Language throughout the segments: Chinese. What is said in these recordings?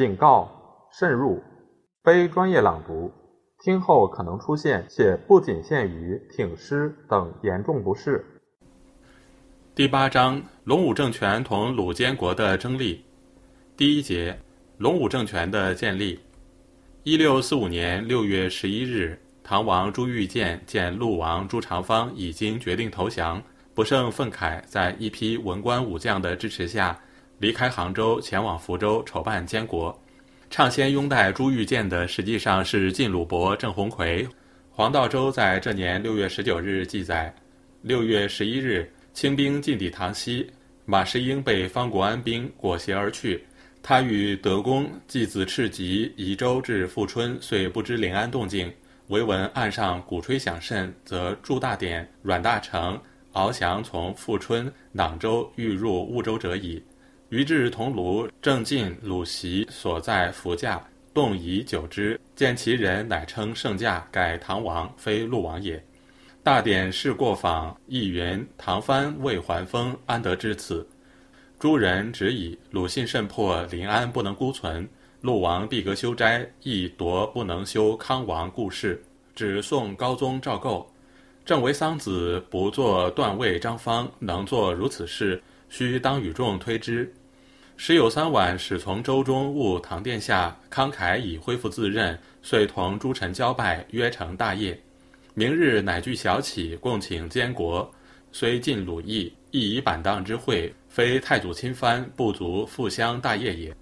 警告：慎入，非专业朗读，听后可能出现且不仅限于挺尸等严重不适。第八章：隆武政权同鲁监国的争立。第一节：隆武政权的建立。一六四五年六月十一日，唐王朱玉建见陆王朱长方已经决定投降，不胜愤慨，在一批文官武将的支持下，离开杭州，前往福州筹办监国。倡先拥戴朱玉建的，实际上是晋鲁伯郑鸿逵。黄道周在这年六月十九日记载：六月十一日，清兵进抵唐西，马士英被方国安兵裹挟而去。他与德公继子赤吉移舟至富春，遂不知临安动静。唯闻岸上鼓吹响甚，则祝大典、阮大铖、翱翔从富春、囊州欲入婺州者矣。于至桐庐，正进鲁席所在福驾，动疑久之，见其人，乃称圣驾，改唐王，非陆王也。大典事过访，亦云唐蕃未还封，安得至此？诸人指以鲁信甚迫，临安不能孤存，陆王闭阁修斋，亦夺不能修康王故事，只送高宗赵构。正为桑子不做断位张方，能做如此事，须当与众推之。时有三晚，始从周中误唐殿下，慷慨已恢复自任，遂同诸臣交拜，约成大业。明日乃具小起，共请监国。虽尽鲁邑，亦以板荡之会。非太祖亲藩，不足复乡大业也。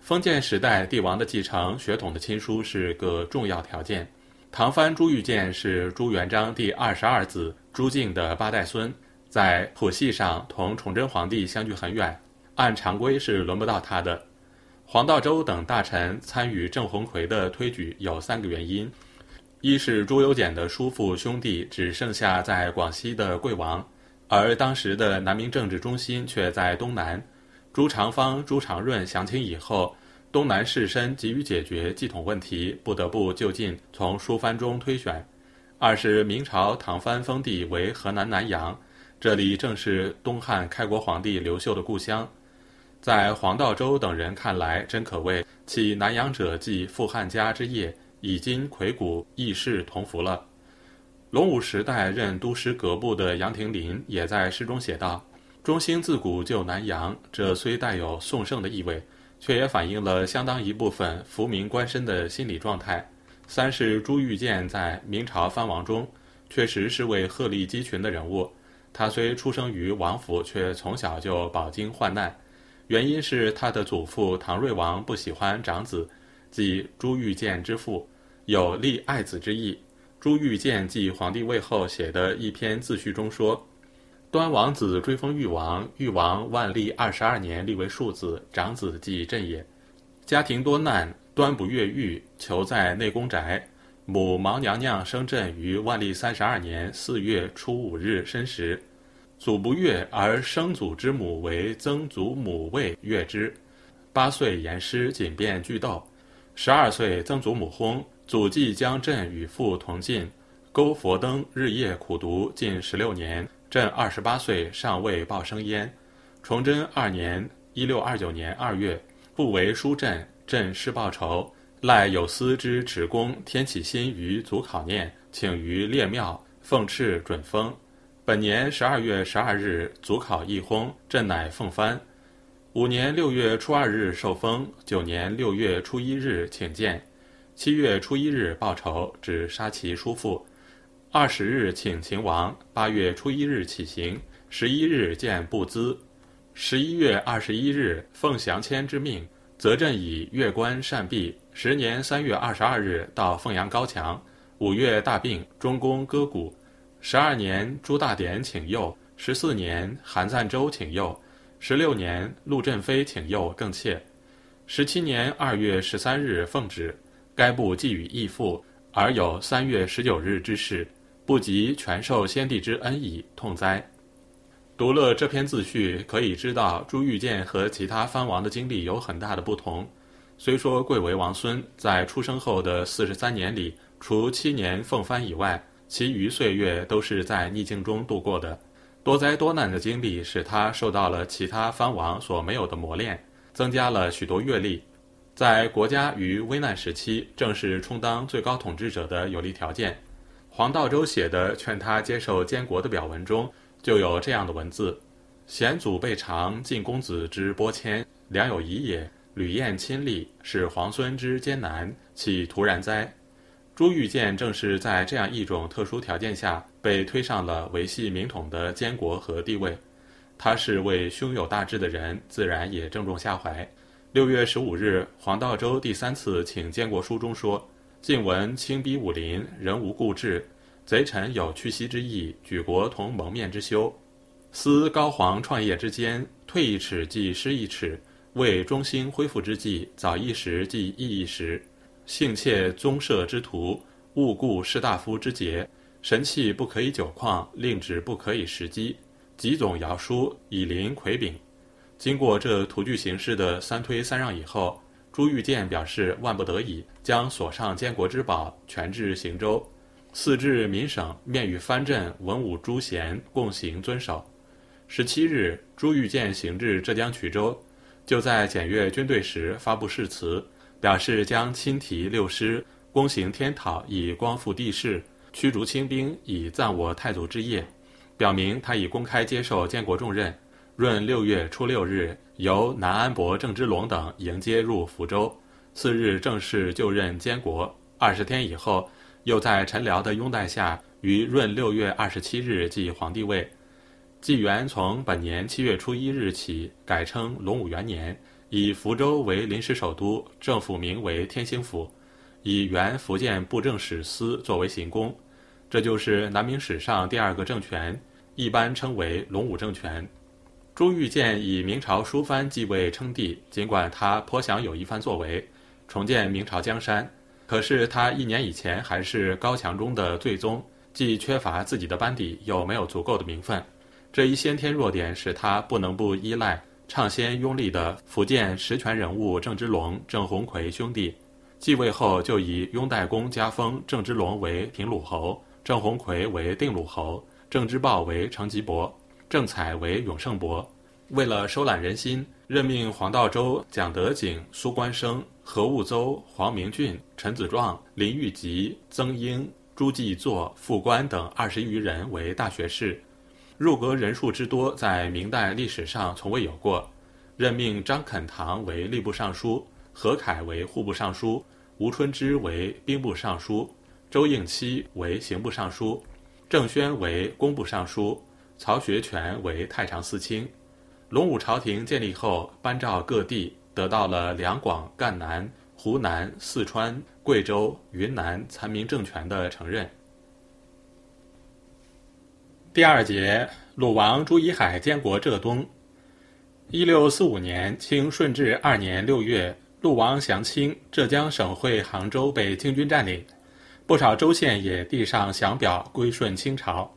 封建时代帝王的继承、血统的亲疏是个重要条件。唐蕃朱玉建是朱元璋第二十二子朱敬的八代孙，在谱系上同崇祯皇帝相距很远，按常规是轮不到他的。黄道周等大臣参与郑鸿逵的推举有三个原因：一是朱由检的叔父兄弟只剩下在广西的贵王。而当时的南明政治中心却在东南，朱长方、朱常润降清以后，东南士绅急于解决继统问题，不得不就近从书藩中推选。二是明朝唐蕃封地为河南南阳，这里正是东汉开国皇帝刘秀的故乡，在黄道周等人看来，真可谓其南阳者继复汉家之业，已经魁古义士同服了。隆武时代任都师阁部的杨廷林也在诗中写道：“中兴自古就南阳。”这虽带有宋盛的意味，却也反映了相当一部分浮民官绅的心理状态。三是朱玉建在明朝藩王中，确实是位鹤立鸡群的人物。他虽出生于王府，却从小就饱经患难。原因是他的祖父唐睿王不喜欢长子，即朱玉建之父，有立爱子之意。朱玉建继皇帝位后写的一篇自序中说：“端王子追封裕王，裕王万历二十二年立为庶子，长子即朕也。家庭多难，端不越狱，囚在内宫宅。母毛娘娘生朕于万历三十二年四月初五日申时，祖不悦，而生祖之母为曾祖母位悦之。八岁言师，谨便句斗。十二岁曾祖母薨。”祖继将朕与父同进，勾佛灯，日夜苦读，近十六年。朕二十八岁，尚未报生焉。崇祯二年（一六二九年）二月，不为书朕，朕誓报仇，赖有司之持功，天启心于祖考念，请于列庙奉敕准封。本年十二月十二日，祖考一薨，朕乃奉藩。五年六月初二日受封，九年六月初一日请见。七月初一日报仇，指杀其叔父。二十日请秦王。八月初一日起行。十一日见不资。十一月二十一日奉降迁之命，则朕以越官善毕。十年三月二十二日到凤阳高墙。五月大病，中宫割骨。十二年朱大典请右。十四年韩赞周请右。十六年陆振飞请右更切。十七年二月十三日奉旨。该部寄予义父，而有三月十九日之事，不及全受先帝之恩矣，痛哉！读了这篇自序，可以知道朱玉建和其他藩王的经历有很大的不同。虽说贵为王孙，在出生后的四十三年里，除七年奉藩以外，其余岁月都是在逆境中度过的。多灾多难的经历使他受到了其他藩王所没有的磨练，增加了许多阅历。在国家于危难时期，正是充当最高统治者的有利条件。黄道周写的劝他接受监国的表文中，就有这样的文字：“贤祖备尝晋公子之拨迁，良有疑也。吕燕亲历，使皇孙之艰难，岂突然哉？”朱玉建正是在这样一种特殊条件下，被推上了维系明统的监国和地位。他是位胸有大志的人，自然也正中下怀。六月十五日，黄道周第三次请监国书中说：“晋闻清逼武林，人无故志，贼臣有去息之意，举国同蒙面之羞。思高皇创业之间，退一尺即失一尺，为中兴恢复之际，早一时即易一时。”幸窃宗社之徒，误顾士大夫之节，神器不可以久旷，令旨不可以时机。集总尧书，以临魁炳。经过这图具形式的三推三让以后，朱玉建表示万不得已，将所上监国之宝全至行州，四至民省，面与藩镇文武诸贤共行遵守。十七日，朱玉建行至浙江衢州，就在检阅军队时发布誓词。表示将亲提六师，躬行天讨，以光复帝室，驱逐清兵，以赞我太祖之业。表明他已公开接受监国重任。闰六月初六日，由南安伯郑芝龙等迎接入福州。次日正式就任监国。二十天以后，又在陈辽的拥戴下，于闰六月二十七日继皇帝位。纪元从本年七月初一日起改称隆武元年。以福州为临时首都，政府名为天兴府，以原福建布政使司作为行宫，这就是南明史上第二个政权，一般称为隆武政权。朱玉建以明朝书藩继位称帝，尽管他颇想有一番作为，重建明朝江山，可是他一年以前还是高墙中的最宗，既缺乏自己的班底，又没有足够的名分，这一先天弱点使他不能不依赖。倡先拥立的福建实权人物郑芝龙、郑鸿逵兄弟，继位后就以拥戴公加封郑芝龙为平鲁侯，郑鸿逵为定鲁侯，郑芝豹为成吉伯，郑采为永胜伯。为了收揽人心，任命黄道周、蒋德景、苏关生、何务邹、黄明俊、陈子壮、林玉吉、曾英、朱继作、傅官等二十余人为大学士。入阁人数之多，在明代历史上从未有过。任命张肯堂为吏部尚书，何凯为户部尚书，吴春之为兵部尚书，周应期为刑部尚书，郑轩为工部尚书，曹学全为太常司卿。隆武朝廷建立后，颁诏各地，得到了两广、赣南、湖南、四川、贵州、云南残民政权的承认。第二节，鲁王朱以海监国浙东。一六四五年，清顺治二年六月，陆王降清，浙江省会杭州被清军占领，不少州县也递上降表归顺清朝。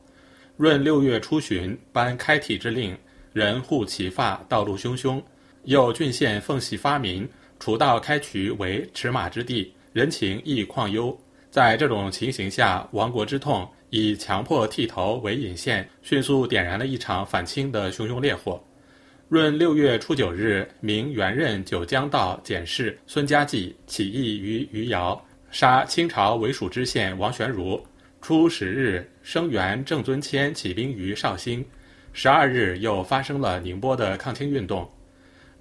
闰六月初旬，颁开体之令，人护其发，道路汹汹。又郡县奉系发民，除道开渠为驰马之地，人情亦况忧。在这种情形下，亡国之痛。以强迫剃头为引线，迅速点燃了一场反清的熊熊烈火。闰六月初九日，明原任九江道检事孙家骥起义于余姚，杀清朝为属知县王玄儒。初十日，生源郑尊谦起兵于绍兴。十二日，又发生了宁波的抗清运动。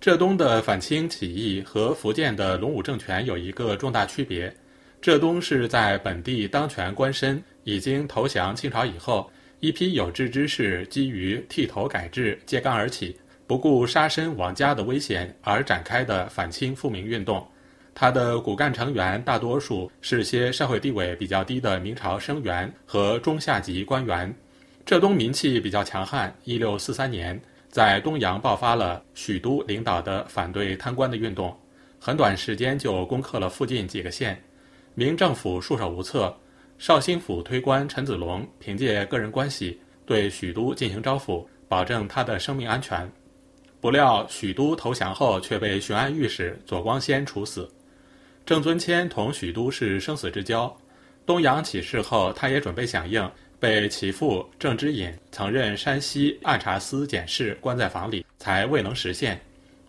浙东的反清起义和福建的龙武政权有一个重大区别：浙东是在本地当权官绅。已经投降清朝以后，一批有志之士基于剃头改制揭竿而起，不顾杀身亡家的危险而展开的反清复明运动。他的骨干成员大多数是些社会地位比较低的明朝生员和中下级官员。浙东民气比较强悍。一六四三年，在东阳爆发了许都领导的反对贪官的运动，很短时间就攻克了附近几个县，明政府束手无策。绍兴府推官陈子龙凭借个人关系对许都进行招抚，保证他的生命安全。不料许都投降后却被巡按御史左光先处死。郑尊谦同许都是生死之交，东阳起事后，他也准备响应，被其父郑之隐曾任山西按察司检事关在房里，才未能实现。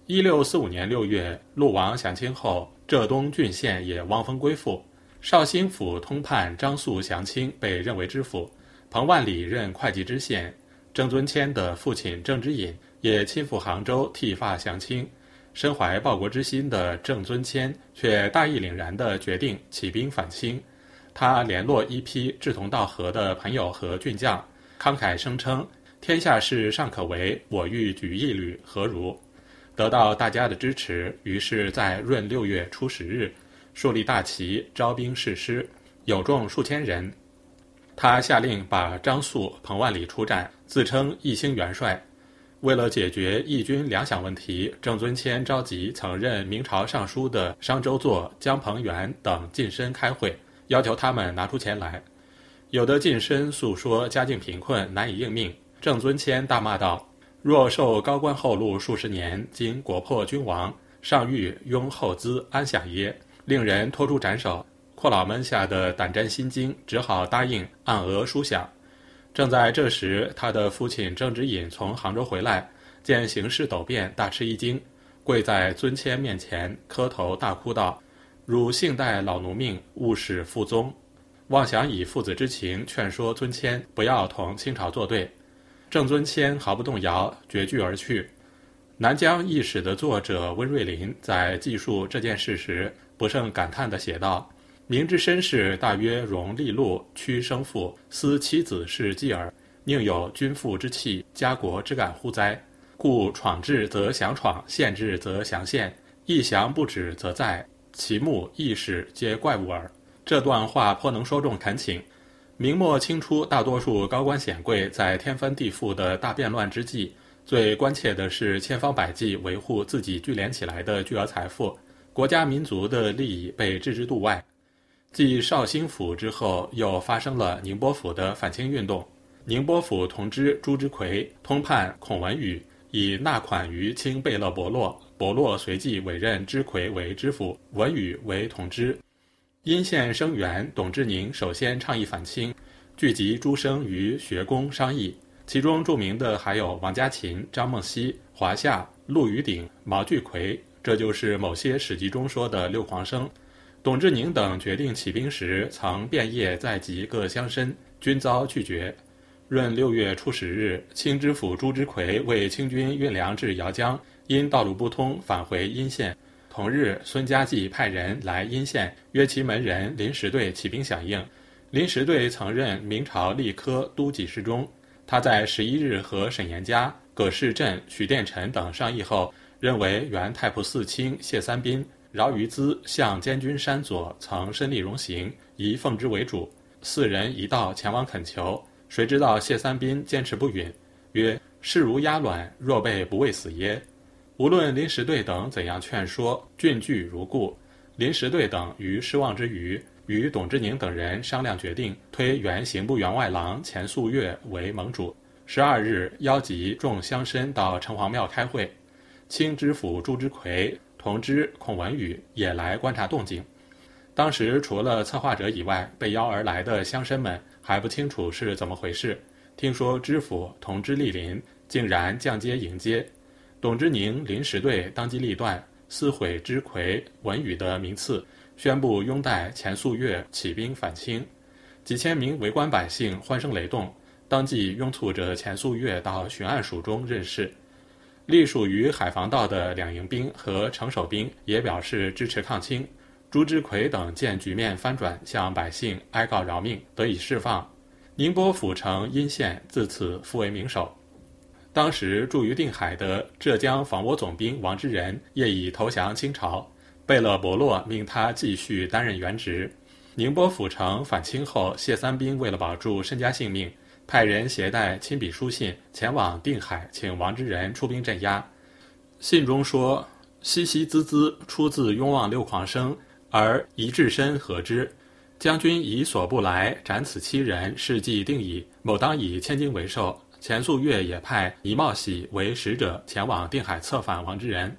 一六四五年六月，陆王降清后。浙东郡县也汪峰归附。绍兴府通判张肃降清，被认为知府。彭万里任会稽知县。郑尊谦的父亲郑之隐也亲赴杭州剃发降清。身怀报国之心的郑尊谦却大义凛然地决定起兵反清。他联络一批志同道合的朋友和俊将，慷慨声称：“天下事尚可为，我欲举一旅，何如？”得到大家的支持，于是，在闰六月初十日，树立大旗，招兵誓师，有众数千人。他下令把张肃、彭万里出战，自称义兴元帅。为了解决义军粮饷问题，郑尊谦召集曾任明朝尚书的商周作、江鹏元等近身开会。要求他们拿出钱来，有的近身诉说家境贫困，难以应命。郑尊谦大骂道：“若受高官厚禄数十年，今国破君亡，尚欲拥厚资安享耶？”令人拖出斩首。阔老们吓得胆战心惊，只好答应按额输饷。正在这时，他的父亲郑之隐从杭州回来，见形势陡变，大吃一惊，跪在尊谦面前磕头大哭道。汝幸待老奴命，勿使父宗，妄想以父子之情劝说尊谦不要同清朝作对。郑尊谦毫不动摇，绝句而去。南疆异史的作者温瑞林在记述这件事时，不胜感叹地写道：“明知身世大约容利禄，屈生父，思妻子是继耳，宁有君父之气，家国之感乎哉？故闯志则降闯，限制则降限，一降不止则在。”其目意识皆怪物耳。这段话颇能说中恳请。明末清初，大多数高官显贵在天翻地覆的大变乱之际，最关切的是千方百计维护自己聚敛起来的巨额财富，国家民族的利益被置之度外。继绍兴府之后，又发生了宁波府的反清运动。宁波府同知朱之奎通判孔文宇，以纳款于清贝勒伯洛。伯洛随即委任之魁为知府，文宇为同知。因县生员董志宁首先倡议反清，聚集诸生于学宫商议。其中著名的还有王家勤、张梦溪、华夏、陆羽鼎、毛巨奎，这就是某些史籍中说的六狂生。董志宁等决定起兵时，曾遍谒在籍各乡绅，均遭拒绝。闰六月初十日，清知府朱之奎为清军运粮至姚江。因道路不通，返回阴县。同日，孙家骥派人来阴县，约其门人林时队起兵响应。林时队曾任明朝吏科都给事中，他在十一日和沈延嘉、葛世镇、许殿臣等商议后，认为原太仆寺卿谢三斌、饶于资向监军山左曾身历荣行，宜奉之为主。四人一道前往恳求，谁知道谢三斌坚持不允，曰：“士如鸭卵，若被不畏死耶？”无论林时队等怎样劝说，郡拒如故。林时队等于失望之余，与董志宁等人商量决定，推原刑部员外郎钱素月为盟主。十二日，邀集众乡绅到城隍庙开会。清知府朱之奎、同知孔文宇也来观察动静。当时除了策划者以外，被邀而来的乡绅们还不清楚是怎么回事。听说知府同知莅临，竟然降阶迎接。董之宁临时队当机立断，撕毁之魁、文宇的名次，宣布拥戴钱素月起兵反清。几千名围观百姓欢声雷动，当即拥簇着钱素月到巡按署中任事。隶属于海防道的两营兵和城守兵也表示支持抗清。朱之奎等见局面翻转，向百姓哀告饶命，得以释放。宁波府城阴县自此复为明守。当时驻于定海的浙江防倭总兵王之仁业已投降清朝，贝勒伯洛命他继续担任原职。宁波府城反清后，谢三兵为了保住身家性命，派人携带亲笔书信前往定海，请王之仁出兵镇压。信中说：“熙熙滋滋，出自雍望六狂生，而一至身何之？将军以所不来，斩此七人，事既定矣。某当以千金为寿。”钱素月也派倪茂喜为使者前往定海策反王之仁，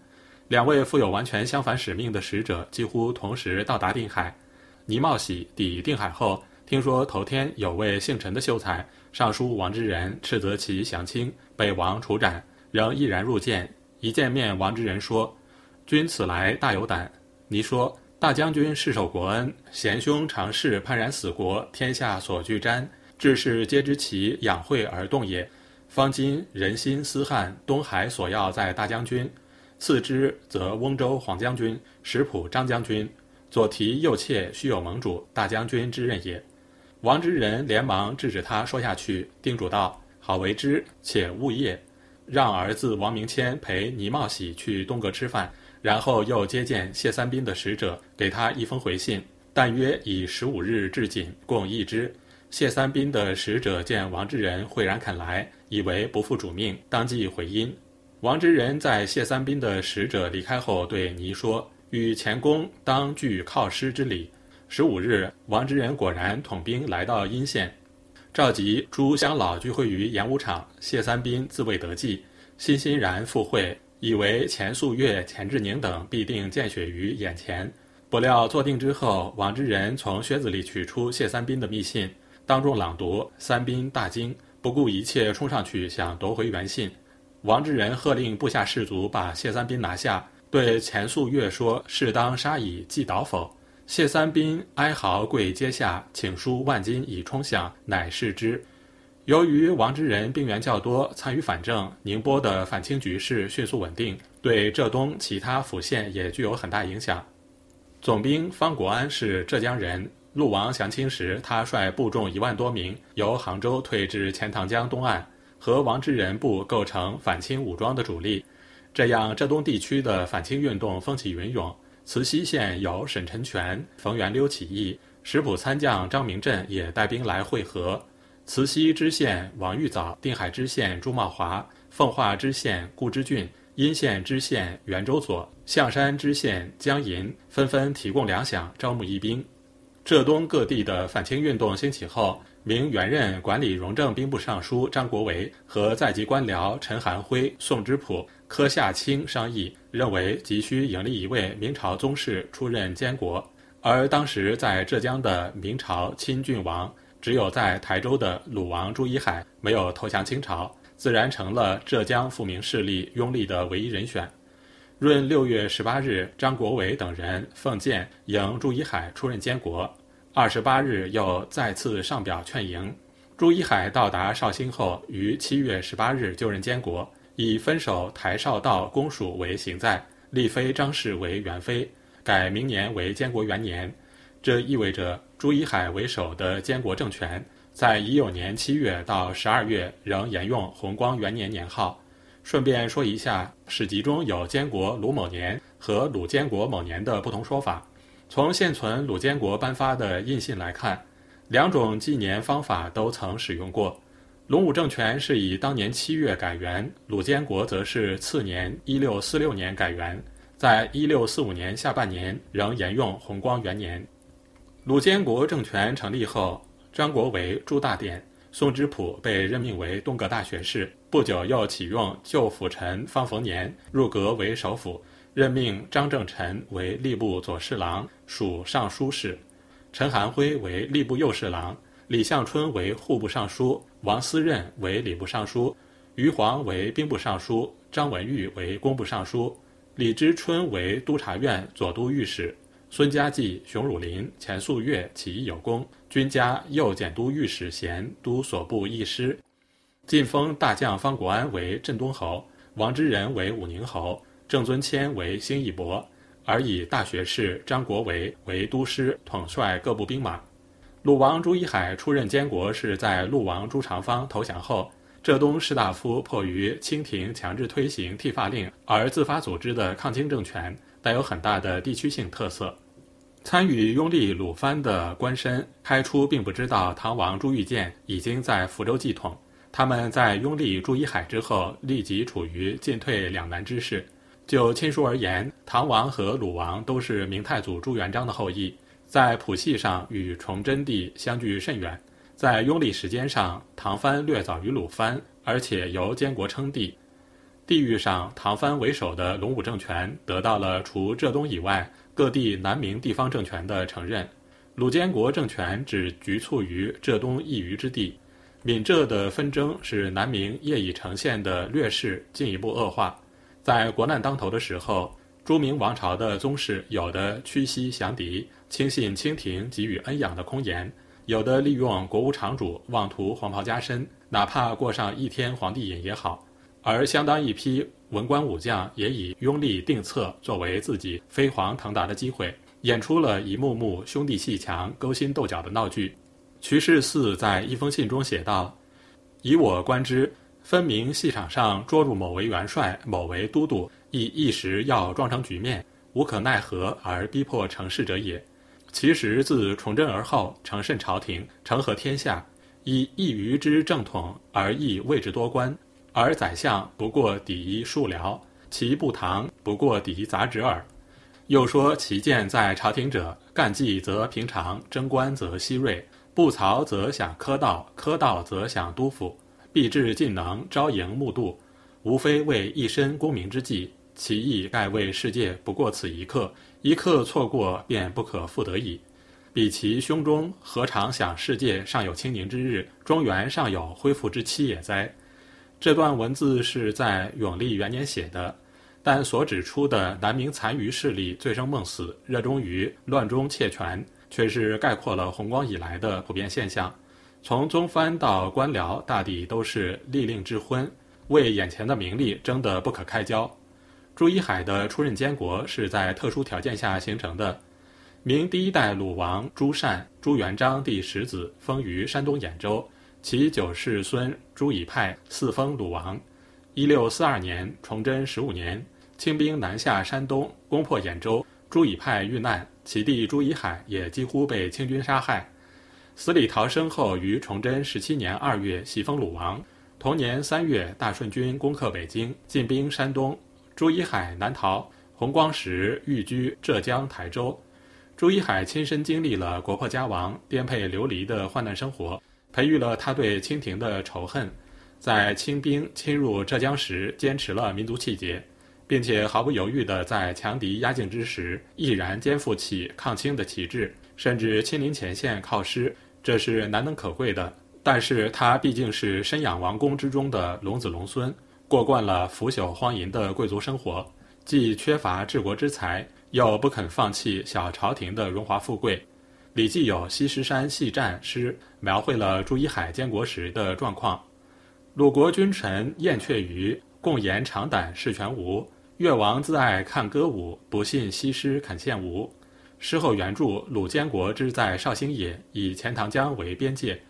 两位负有完全相反使命的使者几乎同时到达定海。倪茂喜抵定海后，听说头天有位姓陈的秀才上书王之仁，斥责其降清，被王处斩，仍毅然入见。一见面，王之仁说：“君此来大有胆，倪说：“大将军世守国恩，贤兄常侍幡然死国，天下所惧瞻，志士皆知其养惠而动也。方今人心思汉，东海所要在大将军，次之则翁州黄将军、石浦张将军。左提右妾须有盟主，大将军之任也。”王之仁连忙制止他说下去，叮嘱道：“好为之，且勿业。让儿子王明谦陪倪茂喜去东阁吃饭，然后又接见谢三斌的使者，给他一封回信，但约以十五日至锦，共一支。谢三斌的使者见王之仁慧然肯来，以为不负主命，当即回音。王之仁在谢三斌的使者离开后，对倪说：“与前公当具犒师之礼。”十五日，王之仁果然统兵来到阴县，召集诸乡老聚会于演武场。谢三斌自谓得计，欣欣然赴会，以为钱素月、钱志宁等必定见血于眼前。不料坐定之后，王之仁从靴子里取出谢三斌的密信，当众朗读。三斌大惊，不顾一切冲上去想夺回原信。王之仁喝令部下士卒把谢三斌拿下，对钱素月说：“适当杀以祭倒否？”谢三斌哀嚎跪阶下，请书万金以充饷，乃释之。由于王之仁兵源较多，参与反正，宁波的反清局势迅速稳定，对浙东其他府县也具有很大影响。总兵方国安是浙江人，陆王降清时，他率部众一万多名，由杭州退至钱塘江东岸，和王之仁部构成反清武装的主力。这样，浙东地区的反清运动风起云涌。慈溪县有沈臣全、冯元溜起义，石浦参将张明镇也带兵来会合。慈溪知县王玉藻、定海知县朱茂华、奉化知县顾之俊、阴县知县袁周佐、象山知县江银纷纷提供粮饷，招募义兵。浙东各地的反清运动兴起后，明原任管理荣政兵部尚书张国维和在籍官僚陈含辉、宋之普。柯夏卿商议，认为急需迎立一位明朝宗室出任监国，而当时在浙江的明朝亲郡王，只有在台州的鲁王朱一海没有投降清朝，自然成了浙江富明势力拥立的唯一人选。闰六月十八日，张国伟等人奉谏迎朱一海出任监国，二十八日又再次上表劝迎。朱一海到达绍兴后，于七月十八日就任监国。以分守台绍道公署为行在，立妃张氏为元妃，改明年为监国元年。这意味着朱一海为首的监国政权，在乙酉年七月到十二月仍沿用弘光元年年号。顺便说一下，史籍中有监国鲁某年和鲁监国某年的不同说法。从现存鲁监国颁发的印信来看，两种纪年方法都曾使用过。隆武政权是以当年七月改元，鲁监国则是次年一六四六年改元，在一六四五年下半年仍沿用弘光元年。鲁监国政权成立后，张国维、朱大典、宋之普被任命为东阁大学士，不久又启用旧辅臣方逢年入阁为首辅，任命张正臣为吏部左侍郎，署尚书事，陈含辉为吏部右侍郎。李向春为户部尚书，王思任为礼部尚书，余黄为兵部尚书，张文玉为工部尚书，李之春为督察院左都御史，孙家骥、熊汝霖、钱素月起义有功，均加右检都御史衔都所部议师，晋封大将方国安为镇东侯，王之仁为武宁侯，郑尊谦为兴义伯，而以大学士张国维为都师，统帅各部兵马。鲁王朱一海出任监国是在鲁王朱长方投降后，浙东士大夫迫于清廷强制推行剃发令而自发组织的抗清政权，带有很大的地区性特色。参与拥立鲁藩的官绅开初并不知道唐王朱玉建已经在福州继统，他们在拥立朱一海之后，立即处于进退两难之势。就亲疏而言，唐王和鲁王都是明太祖朱元璋的后裔。在谱系上与崇祯帝相距甚远，在拥立时间上，唐藩略早于鲁藩，而且由监国称帝。地域上，唐藩为首的隆武政权得到了除浙东以外各地南明地方政权的承认，鲁监国政权只局促于浙东一隅之地。闽浙的纷争使南明业已呈现的劣势进一步恶化。在国难当头的时候，朱明王朝的宗室有的屈膝降敌，轻信清廷给予恩养的空言；有的利用国务场主妄图黄袍加身，哪怕过上一天皇帝瘾也好；而相当一批文官武将也以拥立定策作为自己飞黄腾达的机会，演出了一幕幕兄弟戏强、勾心斗角的闹剧。徐世四在一封信中写道：“以我观之。”分明戏场上捉住某为元帅，某为都督，亦一时要装成局面，无可奈何而逼迫成事者也。其实自崇祯而后，承慎朝廷，成和天下，以一隅之正统而亦位置多官，而宰相不过抵一庶僚，其部堂不过抵一杂职耳。又说其见在朝廷者，干绩则平常，征官则希锐，布曹则享科道，科道则享督府。必至尽能朝迎暮度，无非为一身功名之计。其意盖为世界不过此一刻，一刻错过便不可复得矣。彼其胸中何尝想世界尚有清宁之日，中原尚有恢复之期也哉？这段文字是在永历元年写的，但所指出的南明残余势力醉生梦死、热衷于乱中窃权，却是概括了弘光以来的普遍现象。从宗藩到官僚，大抵都是利令智昏，为眼前的名利争得不可开交。朱一海的出任监国是在特殊条件下形成的。明第一代鲁王朱善，朱元璋第十子，封于山东兖州，其九世孙朱以派四封鲁王。一六四二年，崇祯十五年，清兵南下山东，攻破兖州，朱以派遇难，其弟朱以海也几乎被清军杀害。死里逃生后，于崇祯十七年二月袭封鲁王。同年三月，大顺军攻克北京，进兵山东。朱一海南逃，洪光时寓居浙江台州。朱一海亲身经历了国破家亡、颠沛流离的患难生活，培育了他对清廷的仇恨。在清兵侵入浙江时，坚持了民族气节，并且毫不犹豫地在强敌压境之时，毅然肩负起抗清的旗帜。甚至亲临前线靠师，这是难能可贵的。但是他毕竟是身养王宫之中的龙子龙孙，过惯了腐朽荒淫的贵族生活，既缺乏治国之才，又不肯放弃小朝廷的荣华富贵。《礼记》有《西施山戏战》诗，描绘了朱一海监国时的状况：鲁国君臣燕雀鱼，共言长胆事全无。越王自爱看歌舞，不信西施肯献吴。诗后原著：鲁监国之在绍兴也，以钱塘江为边界。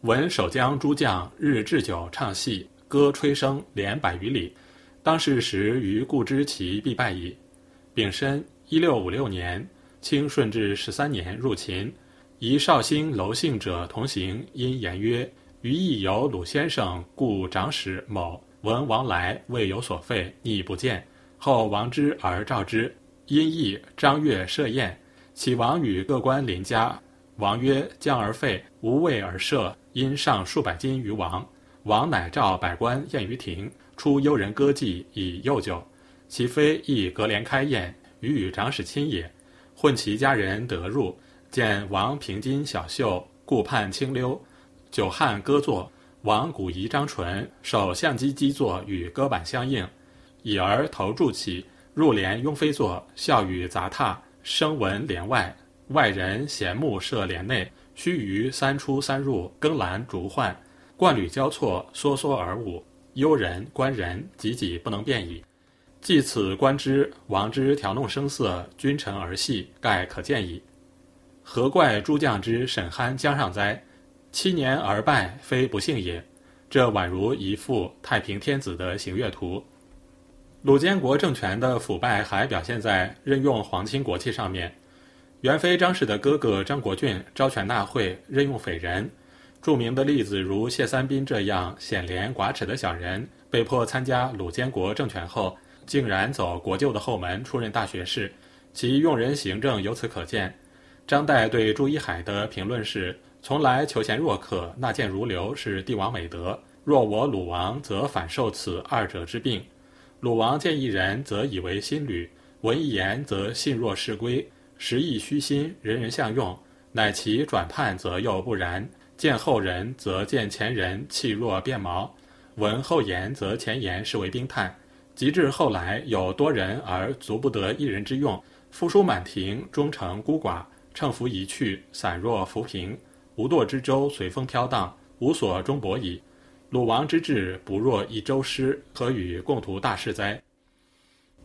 闻守江诸将日置酒唱戏，歌吹声连百余里。当世时于故知其必败矣。丙申，一六五六年，清顺治十三年入秦，宜绍兴娄姓者同行，因言曰：“余亦有鲁先生，故长史某闻王来，未有所废，逆不见。后王之而召之，因意张悦设宴。”启王与各官邻家，王曰：“将而废，无位而设，因上数百金于王。王乃召百官宴于庭，出幽人歌妓以诱酒。其妃亦隔帘开宴，与与长史亲也。混其家人得入，见王平金小袖，顾盼清溜，酒酣歌作。王鼓仪张唇，手相机击作，与歌板相应，已而头柱起，入帘拥飞坐，笑语杂沓。”声闻帘外，外人闲目射帘内。须臾三出三入，更阑逐换，冠履交错，梭梭而舞。幽人观人，己己不能辨矣。既此观之，王之调弄声色，君臣儿戏，盖可见矣。何怪诸将之审酣江上哉？七年而败，非不幸也。这宛如一幅太平天子的行月图。鲁监国政权的腐败还表现在任用皇亲国戚上面。元妃张氏的哥哥张国俊招权纳贿，任用匪人。著名的例子如谢三斌这样显廉寡耻的小人，被迫参加鲁监国政权后，竟然走国舅的后门出任大学士，其用人行政由此可见。张岱对朱一海的评论是：从来求贤若渴，纳谏如流，是帝王美德。若我鲁王，则反受此二者之病。鲁王见一人，则以为心履；闻一言，则信若是归。时亦虚心，人人相用。乃其转叛，则又不然。见后人，则见前人气若变毛；闻后言，则前言是为冰炭。及至后来有多人而足不得一人之用，夫书满庭，终成孤寡，乘浮一去，散若浮萍，无舵之舟随风飘荡，无所终泊矣。鲁王之志不若一周师，可与共图大事哉？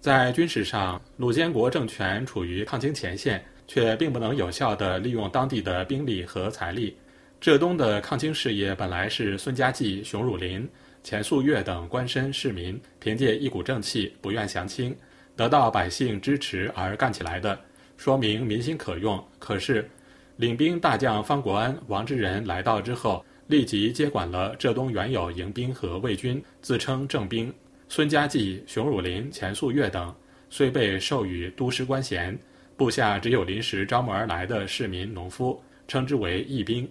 在军事上，鲁监国政权处于抗清前线，却并不能有效地利用当地的兵力和财力。浙东的抗清事业本来是孙家骥、熊汝霖、钱素月等官绅市民凭借一股正气，不愿降清，得到百姓支持而干起来的，说明民心可用。可是，领兵大将方国安、王之仁来到之后，立即接管了浙东原有营兵和卫军，自称正兵。孙家骥、熊汝霖、钱素月等虽被授予都师官衔，部下只有临时招募而来的市民、农夫，称之为义兵。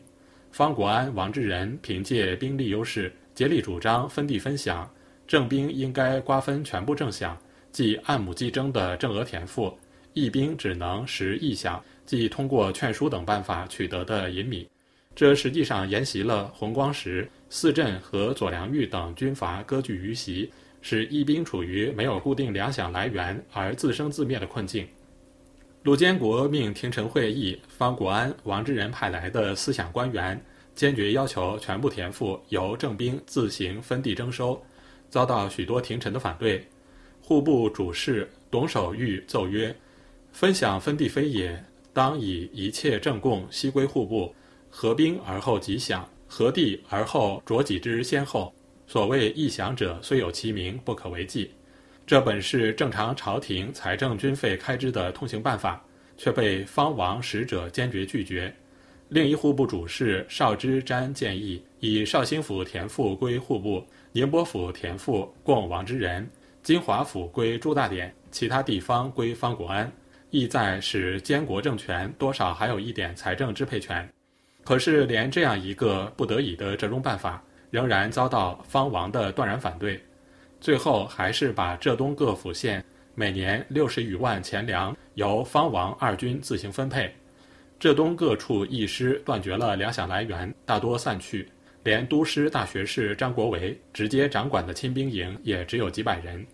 方国安、王志仁凭借兵力优势，竭力主张分地分享，正兵应该瓜分全部正饷，即按亩计征的正额田赋；义兵只能食义饷，即通过劝书等办法取得的银米。这实际上沿袭了弘光时四镇和左良玉等军阀割据于袭，使义兵处于没有固定粮饷来源而自生自灭的困境。鲁监国命廷臣会议方国安、王之仁派来的思想官员，坚决要求全部田赋由正兵自行分地征收，遭到许多廷臣的反对。户部主事董守玉奏曰：“分享分地非也，当以一切正贡悉归户部，合兵而后即饷，合地而后着己之先后。所谓义饷者，虽有其名，不可为继。”这本是正常朝廷财政军费开支的通行办法，却被方王使者坚决拒绝。另一户部主事邵之瞻建议，以绍兴府田赋归户部，宁波府田赋供王之仁，金华府归朱大典，其他地方归方国安，意在使监国政权多少还有一点财政支配权。可是，连这样一个不得已的折中办法，仍然遭到方王的断然反对。最后还是把浙东各府县每年六十余万钱粮由方王二军自行分配，浙东各处义师断绝了粮饷来源，大多散去，连都师大学士张国维直接掌管的亲兵营也只有几百人。